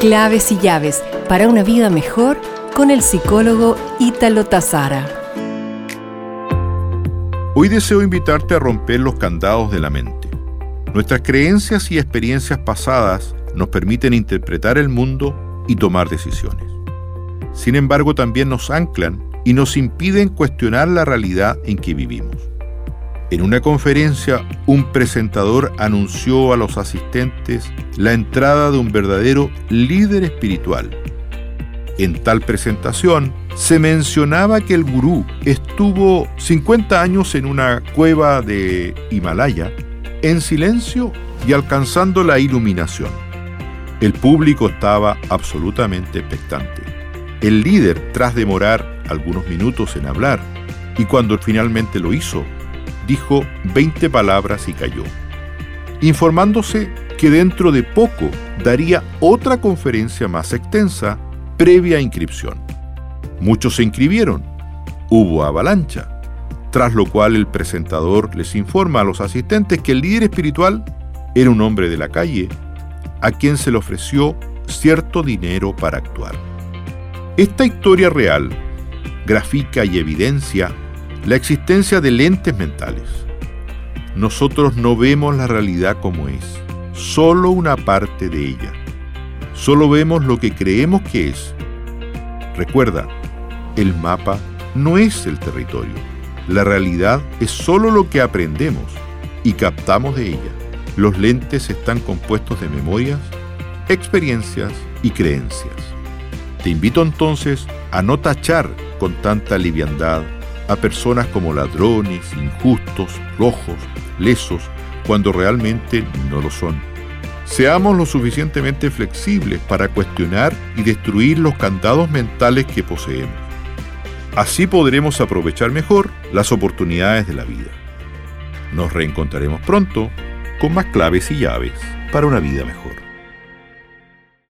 Claves y llaves para una vida mejor con el psicólogo Ítalo Tazara. Hoy deseo invitarte a romper los candados de la mente. Nuestras creencias y experiencias pasadas nos permiten interpretar el mundo y tomar decisiones. Sin embargo, también nos anclan y nos impiden cuestionar la realidad en que vivimos. En una conferencia, un presentador anunció a los asistentes la entrada de un verdadero líder espiritual. En tal presentación se mencionaba que el gurú estuvo 50 años en una cueva de Himalaya, en silencio y alcanzando la iluminación. El público estaba absolutamente expectante. El líder, tras demorar algunos minutos en hablar, y cuando finalmente lo hizo, dijo 20 palabras y cayó, informándose que dentro de poco daría otra conferencia más extensa previa inscripción. Muchos se inscribieron, hubo avalancha, tras lo cual el presentador les informa a los asistentes que el líder espiritual era un hombre de la calle a quien se le ofreció cierto dinero para actuar. Esta historia real grafica y evidencia la existencia de lentes mentales. Nosotros no vemos la realidad como es, solo una parte de ella. Solo vemos lo que creemos que es. Recuerda, el mapa no es el territorio. La realidad es solo lo que aprendemos y captamos de ella. Los lentes están compuestos de memorias, experiencias y creencias. Te invito entonces a no tachar con tanta liviandad a personas como ladrones, injustos, rojos, lesos, cuando realmente no lo son. Seamos lo suficientemente flexibles para cuestionar y destruir los candados mentales que poseemos. Así podremos aprovechar mejor las oportunidades de la vida. Nos reencontraremos pronto con más claves y llaves para una vida mejor.